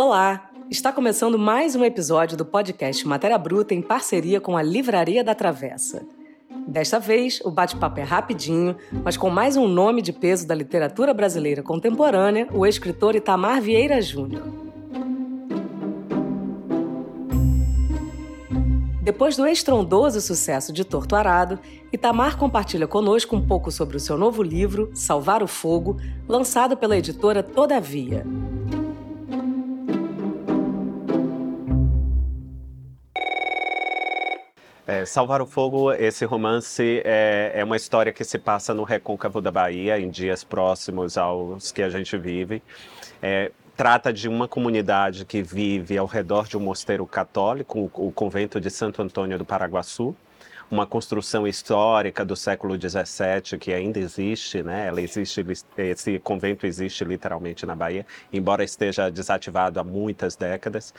Olá! Está começando mais um episódio do podcast Matéria Bruta em parceria com a Livraria da Travessa. Desta vez, o bate-papo é rapidinho, mas com mais um nome de peso da literatura brasileira contemporânea, o escritor Itamar Vieira Júnior. Depois do estrondoso sucesso de Torto Arado, Itamar compartilha conosco um pouco sobre o seu novo livro, Salvar o Fogo, lançado pela editora Todavia. É, Salvar o Fogo, esse romance é, é, uma história que se passa no recôncavo da Bahia, em dias próximos aos que a gente vive. É, trata de uma comunidade que vive ao redor de um mosteiro católico, o, o convento de Santo Antônio do Paraguaçu uma construção histórica do século XVII que ainda existe, né? Ela existe, esse convento existe literalmente na Bahia, embora esteja desativado há muitas décadas.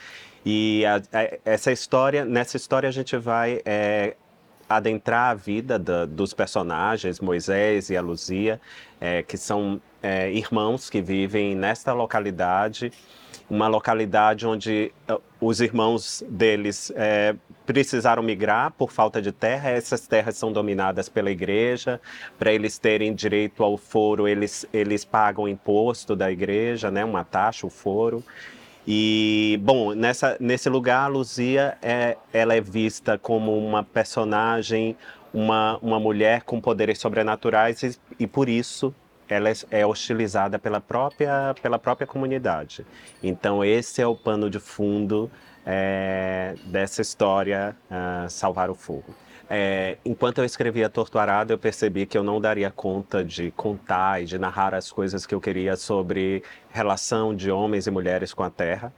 E a, a, essa história, nessa história a gente vai é, adentrar a vida da, dos personagens, Moisés e a Luzia, é, que são é, irmãos que vivem nesta localidade uma localidade onde uh, os irmãos deles é, precisaram migrar por falta de terra. Essas terras são dominadas pela igreja. Para eles terem direito ao foro, eles, eles pagam imposto da igreja, né, uma taxa, o foro. E, bom, nessa, nesse lugar, a Luzia é, ela é vista como uma personagem, uma, uma mulher com poderes sobrenaturais e, e por isso ela é, é hostilizada pela própria, pela própria comunidade. Então esse é o pano de fundo é, dessa história uh, Salvar o Fogo. É, enquanto eu escrevia Torturado, eu percebi que eu não daria conta de contar e de narrar as coisas que eu queria sobre relação de homens e mulheres com a terra.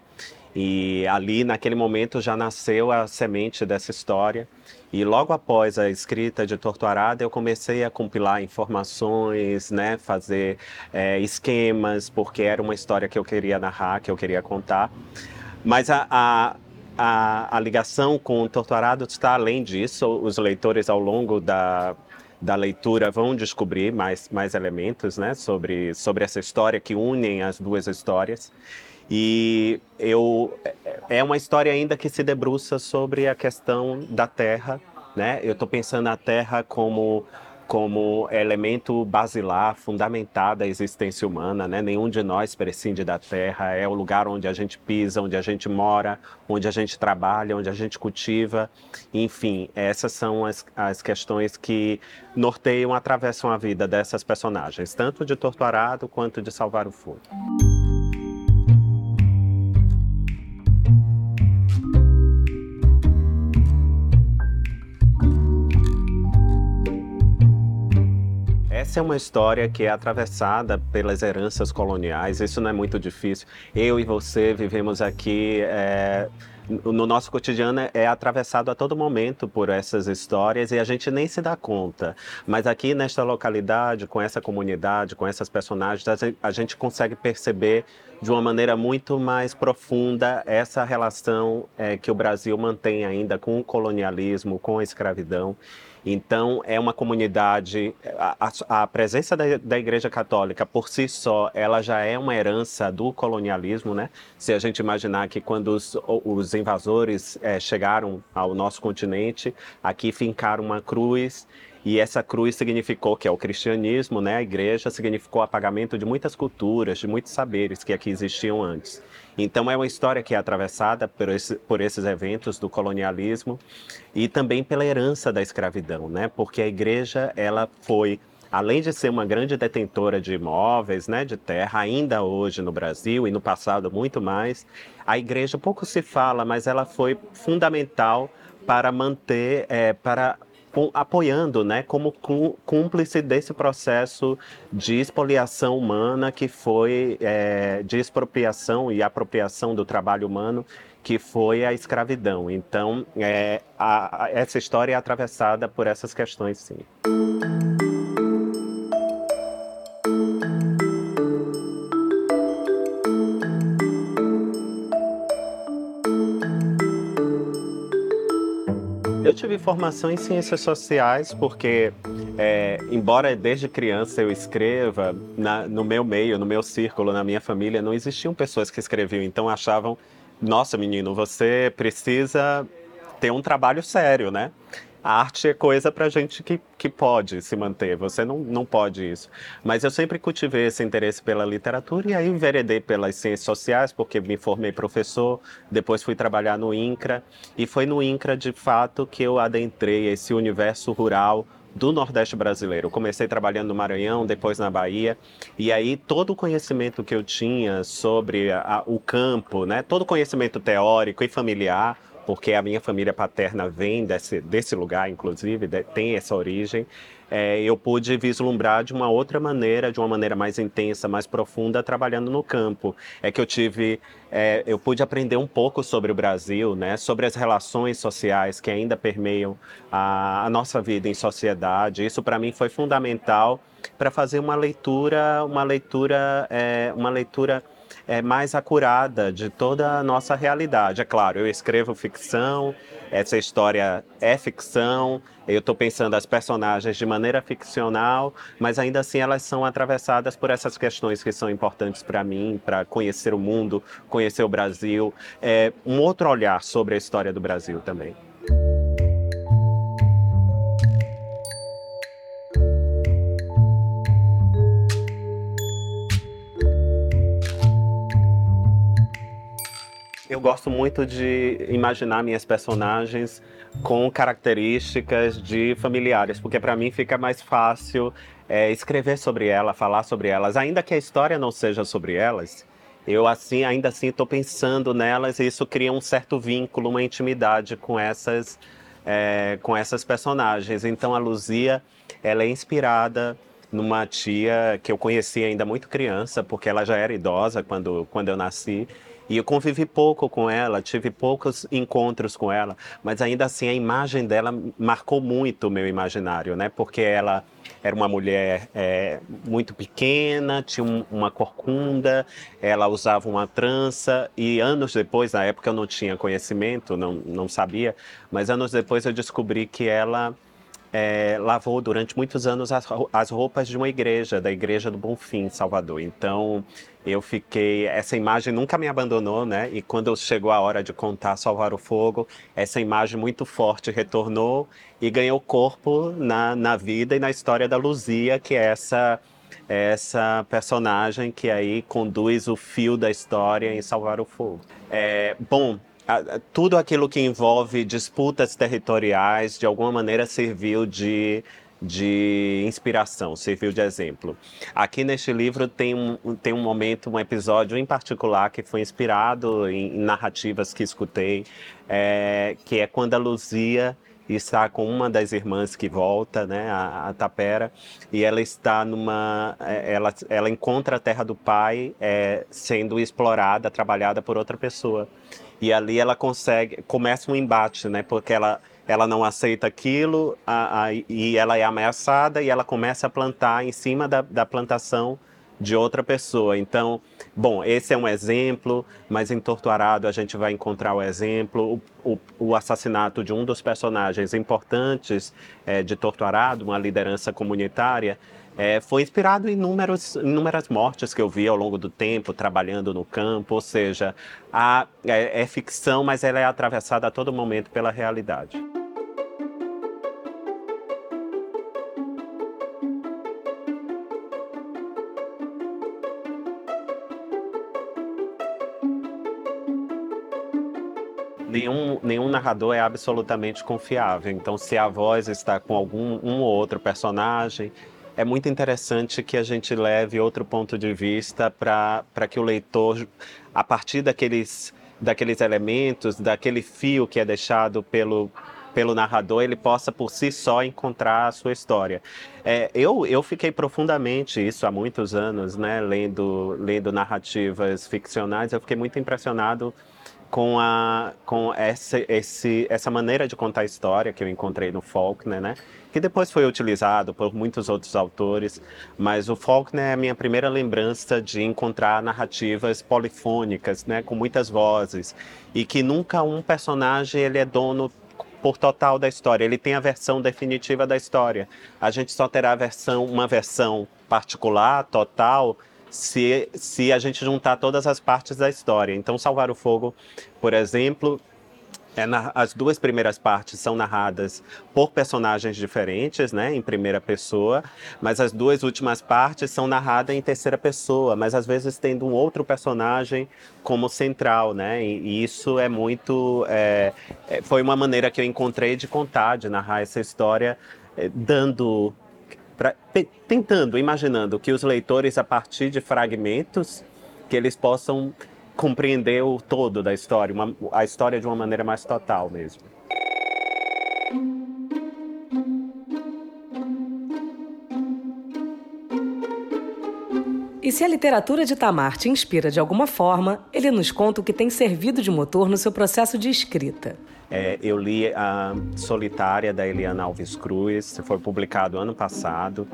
E ali, naquele momento, já nasceu a semente dessa história. E logo após a escrita de Torturada, eu comecei a compilar informações, né, fazer é, esquemas, porque era uma história que eu queria narrar, que eu queria contar. Mas a, a, a, a ligação com Torturado está além disso. Os leitores, ao longo da, da leitura vão descobrir mais, mais elementos né, sobre, sobre essa história que unem as duas histórias. E eu é uma história ainda que se debruça sobre a questão da terra, né? Eu estou pensando na terra como como elemento basilar, fundamental da existência humana, né? Nenhum de nós prescinde da terra, é o lugar onde a gente pisa, onde a gente mora, onde a gente trabalha, onde a gente cultiva, enfim, essas são as, as questões que norteiam, atravessam a vida dessas personagens, tanto de Torturado quanto de Salvar o Fogo. Essa é uma história que é atravessada pelas heranças coloniais, isso não é muito difícil. Eu e você vivemos aqui. É, no nosso cotidiano é atravessado a todo momento por essas histórias e a gente nem se dá conta. Mas aqui nesta localidade, com essa comunidade, com essas personagens, a gente consegue perceber de uma maneira muito mais profunda essa relação é, que o Brasil mantém ainda com o colonialismo, com a escravidão. Então, é uma comunidade. A, a presença da, da, Igreja Católica, por si só, ela já é uma herança do colonialismo, né? Se a gente imaginar que quando os, os invasores é, chegaram ao nosso continente, aqui fincaram uma cruz e essa cruz significou que é o cristianismo, né? A igreja significou apagamento de muitas culturas, de muitos saberes que aqui existiam antes. Então é uma história que é atravessada por, esse, por esses eventos do colonialismo e também pela herança da escravidão, né? Porque a igreja ela foi além de ser uma grande detentora de imóveis, né, de terra, ainda hoje no Brasil e no passado muito mais, a igreja pouco se fala, mas ela foi fundamental para manter, é, para apoiando, né, como cúmplice desse processo de expoliação humana que foi é, de expropriação e apropriação do trabalho humano que foi a escravidão. Então, é, a, a, essa história é atravessada por essas questões, sim. Tive formação em ciências sociais porque, é, embora desde criança eu escreva, na, no meu meio, no meu círculo, na minha família, não existiam pessoas que escreviam. Então achavam, nossa menino, você precisa ter um trabalho sério, né? A arte é coisa para gente que, que pode se manter, você não, não pode isso. Mas eu sempre cultivei esse interesse pela literatura e aí enveredei pelas ciências sociais, porque me formei professor, depois fui trabalhar no INCRA, e foi no INCRA, de fato, que eu adentrei esse universo rural do Nordeste brasileiro. Comecei trabalhando no Maranhão, depois na Bahia, e aí todo o conhecimento que eu tinha sobre a, o campo, né, todo o conhecimento teórico e familiar, porque a minha família paterna vem desse, desse lugar, inclusive, de, tem essa origem, é, eu pude vislumbrar de uma outra maneira, de uma maneira mais intensa, mais profunda, trabalhando no campo. É que eu tive, é, eu pude aprender um pouco sobre o Brasil, né, sobre as relações sociais que ainda permeiam a, a nossa vida em sociedade. Isso para mim foi fundamental para fazer uma leitura, uma leitura, é, uma leitura é, mais acurada de toda a nossa realidade. É claro, eu escrevo ficção, essa história é ficção, eu estou pensando as personagens de maneira ficcional, mas ainda assim elas são atravessadas por essas questões que são importantes para mim, para conhecer o mundo, conhecer o Brasil, é, um outro olhar sobre a história do Brasil também. Eu gosto muito de imaginar minhas personagens com características de familiares, porque para mim fica mais fácil é, escrever sobre ela, falar sobre elas, ainda que a história não seja sobre elas. Eu assim, ainda assim, estou pensando nelas e isso cria um certo vínculo, uma intimidade com essas, é, com essas personagens. Então a Luzia, ela é inspirada numa tia que eu conheci ainda muito criança, porque ela já era idosa quando, quando eu nasci. E eu convivi pouco com ela, tive poucos encontros com ela, mas ainda assim a imagem dela marcou muito o meu imaginário, né? Porque ela era uma mulher é, muito pequena, tinha um, uma corcunda, ela usava uma trança e anos depois, na época eu não tinha conhecimento, não, não sabia, mas anos depois eu descobri que ela é, lavou durante muitos anos as, as roupas de uma igreja, da Igreja do Bonfim, em Salvador. Então, eu fiquei. Essa imagem nunca me abandonou, né? E quando chegou a hora de contar Salvar o Fogo, essa imagem muito forte retornou e ganhou corpo na, na vida e na história da Luzia, que é essa essa personagem que aí conduz o fio da história em Salvar o Fogo. É, bom, tudo aquilo que envolve disputas territoriais, de alguma maneira serviu de, de inspiração, serviu de exemplo. Aqui neste livro tem um, tem um momento, um episódio em particular que foi inspirado em, em narrativas que escutei, é, que é quando a Luzia está com uma das irmãs que volta, né, a, a Tapera, e ela está numa, é, ela, ela encontra a terra do pai é, sendo explorada, trabalhada por outra pessoa. E ali ela consegue, começa um embate, né? Porque ela, ela não aceita aquilo a, a, e ela é ameaçada e ela começa a plantar em cima da, da plantação de outra pessoa. Então, bom, esse é um exemplo, mas em Torturado a gente vai encontrar o exemplo, o, o, o assassinato de um dos personagens importantes é, de Torturado, uma liderança comunitária, é, foi inspirado em inúmeros, inúmeras mortes que eu vi ao longo do tempo, trabalhando no campo, ou seja, a, é, é ficção, mas ela é atravessada a todo momento pela realidade. nenhum, nenhum narrador é absolutamente confiável. Então, se a voz está com algum um ou outro personagem, é muito interessante que a gente leve outro ponto de vista para que o leitor, a partir daqueles, daqueles elementos, daquele fio que é deixado pelo, pelo narrador, ele possa por si só encontrar a sua história. É, eu, eu fiquei profundamente isso há muitos anos, né, lendo, lendo narrativas ficcionais, eu fiquei muito impressionado com, a, com essa, esse, essa maneira de contar história que eu encontrei no Faulkner, né? que depois foi utilizado por muitos outros autores, mas o Faulkner é a minha primeira lembrança de encontrar narrativas polifônicas, né, com muitas vozes, e que nunca um personagem ele é dono por total da história. Ele tem a versão definitiva da história. A gente só terá versão, uma versão particular, total, se, se a gente juntar todas as partes da história. Então, Salvar o Fogo, por exemplo, é na, as duas primeiras partes são narradas por personagens diferentes, né, em primeira pessoa, mas as duas últimas partes são narradas em terceira pessoa, mas às vezes tendo um outro personagem como central, né, e, isso é muito, é, é, foi uma maneira que eu encontrei de contar, de narrar essa história, é, dando, pra, tentando, imaginando que os leitores a partir de fragmentos que eles possam compreender o todo da história, uma, a história de uma maneira mais total mesmo. E se a literatura de Tamar te inspira de alguma forma, ele nos conta o que tem servido de motor no seu processo de escrita. É, eu li a Solitária da Eliana Alves Cruz, foi publicado ano passado.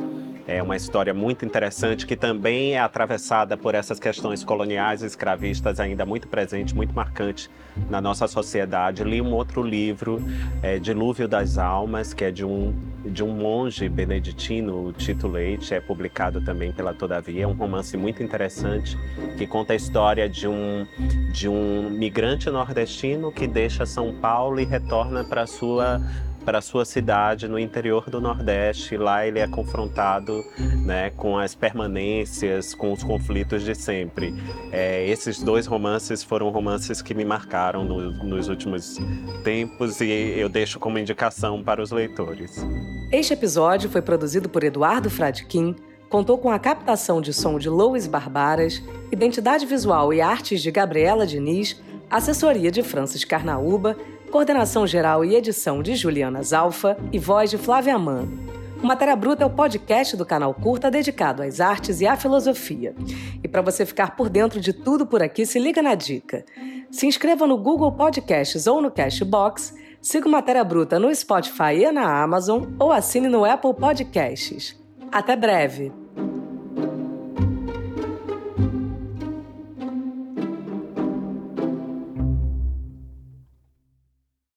É uma história muito interessante que também é atravessada por essas questões coloniais e escravistas ainda muito presente, muito marcante na nossa sociedade. Li um outro livro, é, Dilúvio das Almas, que é de um, de um monge beneditino, Tito Leite, é publicado também pela Todavia. É um romance muito interessante que conta a história de um, de um migrante nordestino que deixa São Paulo e retorna para sua para sua cidade no interior do Nordeste. Lá ele é confrontado né, com as permanências, com os conflitos de sempre. É, esses dois romances foram romances que me marcaram no, nos últimos tempos e eu deixo como indicação para os leitores. Este episódio foi produzido por Eduardo Fradkin, contou com a captação de som de Louis Barbaras, identidade visual e artes de Gabriela Diniz, assessoria de Francis Carnaúba coordenação geral e edição de Juliana Zalfa e voz de Flávia Amano. O Matéria Bruta é o podcast do canal Curta dedicado às artes e à filosofia. E para você ficar por dentro de tudo por aqui, se liga na dica. Se inscreva no Google Podcasts ou no Cashbox, siga o Matéria Bruta no Spotify e na Amazon ou assine no Apple Podcasts. Até breve!